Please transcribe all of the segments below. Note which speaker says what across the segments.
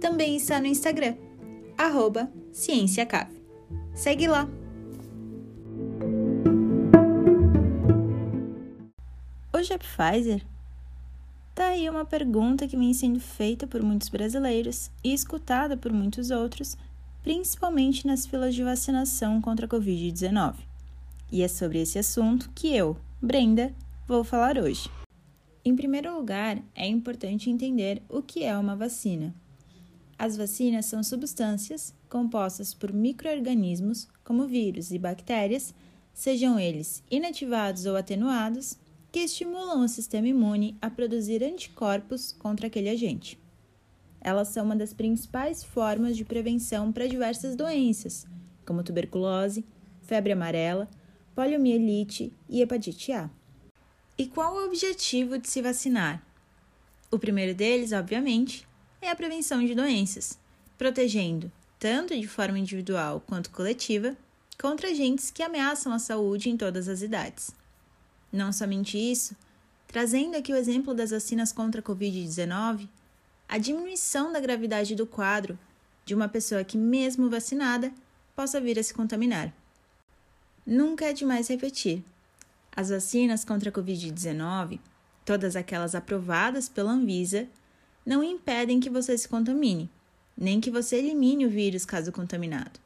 Speaker 1: também está no Instagram, arroba CiênciaCave. Segue lá! Hoje é Pfizer? Tá aí uma pergunta que vem sendo feita por muitos brasileiros e escutada por muitos outros, principalmente nas filas de vacinação contra a Covid-19. E é sobre esse assunto que eu, Brenda, vou falar hoje. Em primeiro lugar, é importante entender o que é uma vacina. As vacinas são substâncias compostas por microorganismos, como vírus e bactérias, sejam eles inativados ou atenuados, que estimulam o sistema imune a produzir anticorpos contra aquele agente. Elas são uma das principais formas de prevenção para diversas doenças, como tuberculose, febre amarela, poliomielite e hepatite A. E qual o objetivo de se vacinar? O primeiro deles, obviamente, é a prevenção de doenças, protegendo, tanto de forma individual quanto coletiva, contra agentes que ameaçam a saúde em todas as idades. Não somente isso, trazendo aqui o exemplo das vacinas contra a Covid-19, a diminuição da gravidade do quadro de uma pessoa que, mesmo vacinada, possa vir a se contaminar. Nunca é demais repetir as vacinas contra a Covid-19, todas aquelas aprovadas pela Anvisa, não impedem que você se contamine, nem que você elimine o vírus caso contaminado,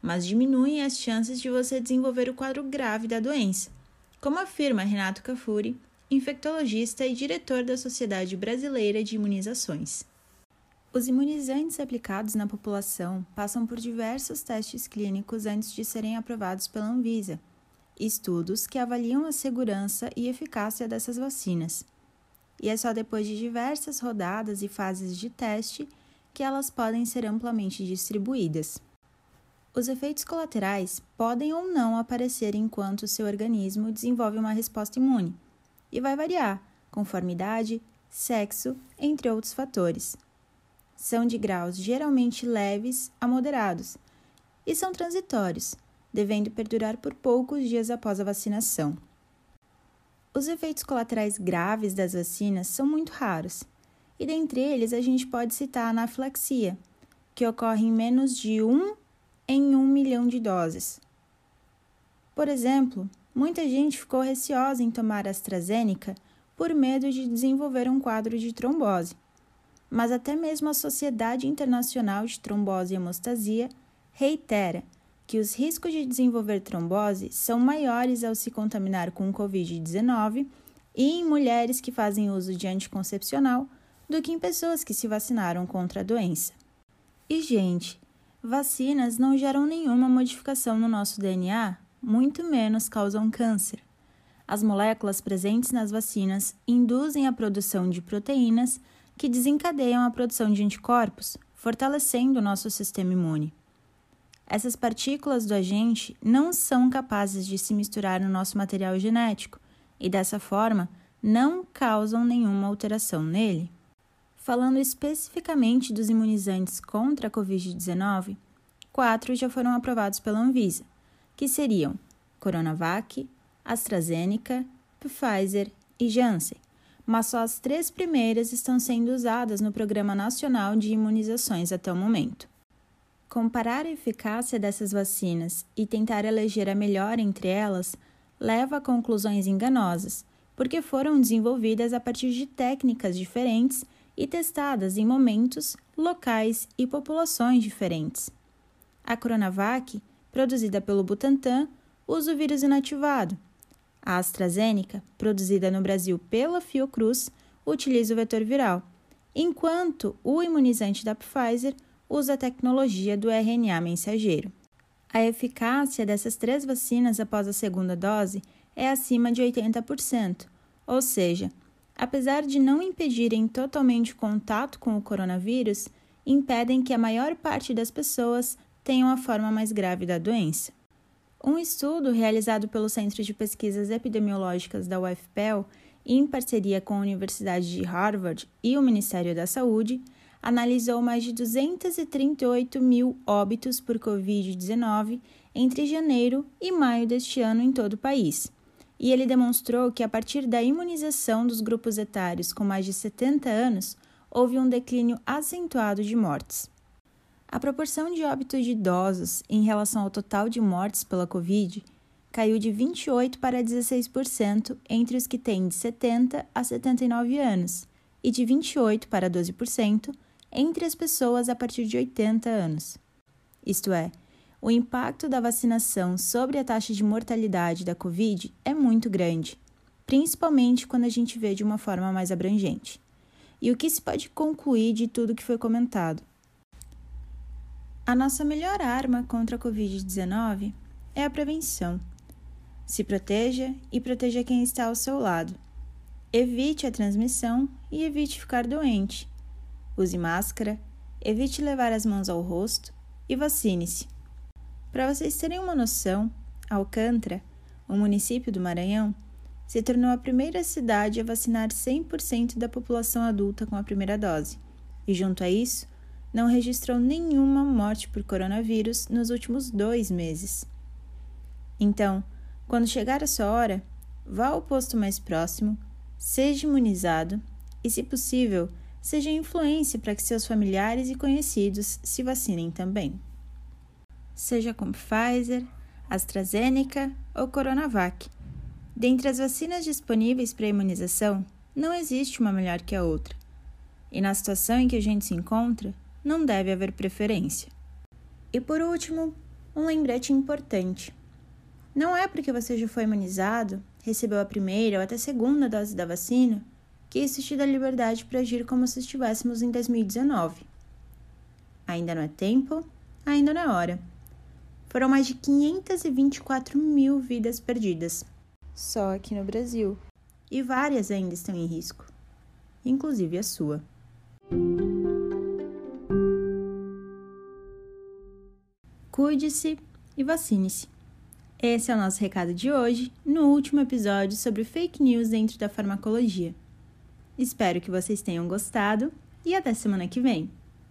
Speaker 1: mas diminuem as chances de você desenvolver o quadro grave da doença, como afirma Renato Cafuri, infectologista e diretor da Sociedade Brasileira de Imunizações. Os imunizantes aplicados na população passam por diversos testes clínicos antes de serem aprovados pela Anvisa estudos que avaliam a segurança e eficácia dessas vacinas. E é só depois de diversas rodadas e fases de teste que elas podem ser amplamente distribuídas. Os efeitos colaterais podem ou não aparecer enquanto seu organismo desenvolve uma resposta imune, e vai variar conforme idade, sexo, entre outros fatores. São de graus geralmente leves a moderados e são transitórios, devendo perdurar por poucos dias após a vacinação. Os efeitos colaterais graves das vacinas são muito raros, e dentre eles a gente pode citar a anafilaxia, que ocorre em menos de 1 em 1 milhão de doses. Por exemplo, muita gente ficou receosa em tomar AstraZeneca por medo de desenvolver um quadro de trombose. Mas até mesmo a Sociedade Internacional de Trombose e Hemostasia reitera que os riscos de desenvolver trombose são maiores ao se contaminar com o Covid-19 e em mulheres que fazem uso de anticoncepcional do que em pessoas que se vacinaram contra a doença. E, gente, vacinas não geram nenhuma modificação no nosso DNA, muito menos causam câncer. As moléculas presentes nas vacinas induzem a produção de proteínas que desencadeiam a produção de anticorpos, fortalecendo o nosso sistema imune. Essas partículas do agente não são capazes de se misturar no nosso material genético e, dessa forma, não causam nenhuma alteração nele. Falando especificamente dos imunizantes contra a Covid-19, quatro já foram aprovados pela Anvisa, que seriam Coronavac, AstraZeneca, Pfizer e Janssen, mas só as três primeiras estão sendo usadas no Programa Nacional de Imunizações até o momento. Comparar a eficácia dessas vacinas e tentar eleger a melhor entre elas leva a conclusões enganosas, porque foram desenvolvidas a partir de técnicas diferentes e testadas em momentos, locais e populações diferentes. A Coronavac, produzida pelo Butantan, usa o vírus inativado. A AstraZeneca, produzida no Brasil pela Fiocruz, utiliza o vetor viral, enquanto o imunizante da Pfizer usa a tecnologia do RNA mensageiro. A eficácia dessas três vacinas após a segunda dose é acima de 80%, ou seja, apesar de não impedirem totalmente o contato com o coronavírus, impedem que a maior parte das pessoas tenham a forma mais grave da doença. Um estudo realizado pelo Centro de Pesquisas Epidemiológicas da UFPEL, em parceria com a Universidade de Harvard e o Ministério da Saúde, analisou mais de 238 mil óbitos por Covid-19 entre janeiro e maio deste ano em todo o país. E ele demonstrou que, a partir da imunização dos grupos etários com mais de 70 anos, houve um declínio acentuado de mortes. A proporção de óbitos de idosos em relação ao total de mortes pela Covid caiu de 28% para 16% entre os que têm de 70 a 79 anos e de 28% para 12% entre as pessoas a partir de 80 anos. Isto é, o impacto da vacinação sobre a taxa de mortalidade da Covid é muito grande, principalmente quando a gente vê de uma forma mais abrangente. E o que se pode concluir de tudo que foi comentado? A nossa melhor arma contra a Covid-19 é a prevenção. Se proteja e proteja quem está ao seu lado. Evite a transmissão e evite ficar doente. Use máscara, evite levar as mãos ao rosto e vacine-se. Para vocês terem uma noção, Alcântara, o município do Maranhão, se tornou a primeira cidade a vacinar 100% da população adulta com a primeira dose, e junto a isso, não registrou nenhuma morte por coronavírus nos últimos dois meses. Então, quando chegar a sua hora, vá ao posto mais próximo, seja imunizado e, se possível, seja influência para que seus familiares e conhecidos se vacinem também. Seja com Pfizer, AstraZeneca ou Coronavac Dentre as vacinas disponíveis para imunização, não existe uma melhor que a outra. E na situação em que a gente se encontra, não deve haver preferência. E por último, um lembrete importante. Não é porque você já foi imunizado, recebeu a primeira ou até a segunda dose da vacina, que isso te dá liberdade para agir como se estivéssemos em 2019. Ainda não é tempo, ainda não é hora. Foram mais de 524 mil vidas perdidas só aqui no Brasil. E várias ainda estão em risco, inclusive a sua. Cuide-se e vacine-se. Esse é o nosso recado de hoje, no último episódio sobre fake news dentro da farmacologia. Espero que vocês tenham gostado e até semana que vem!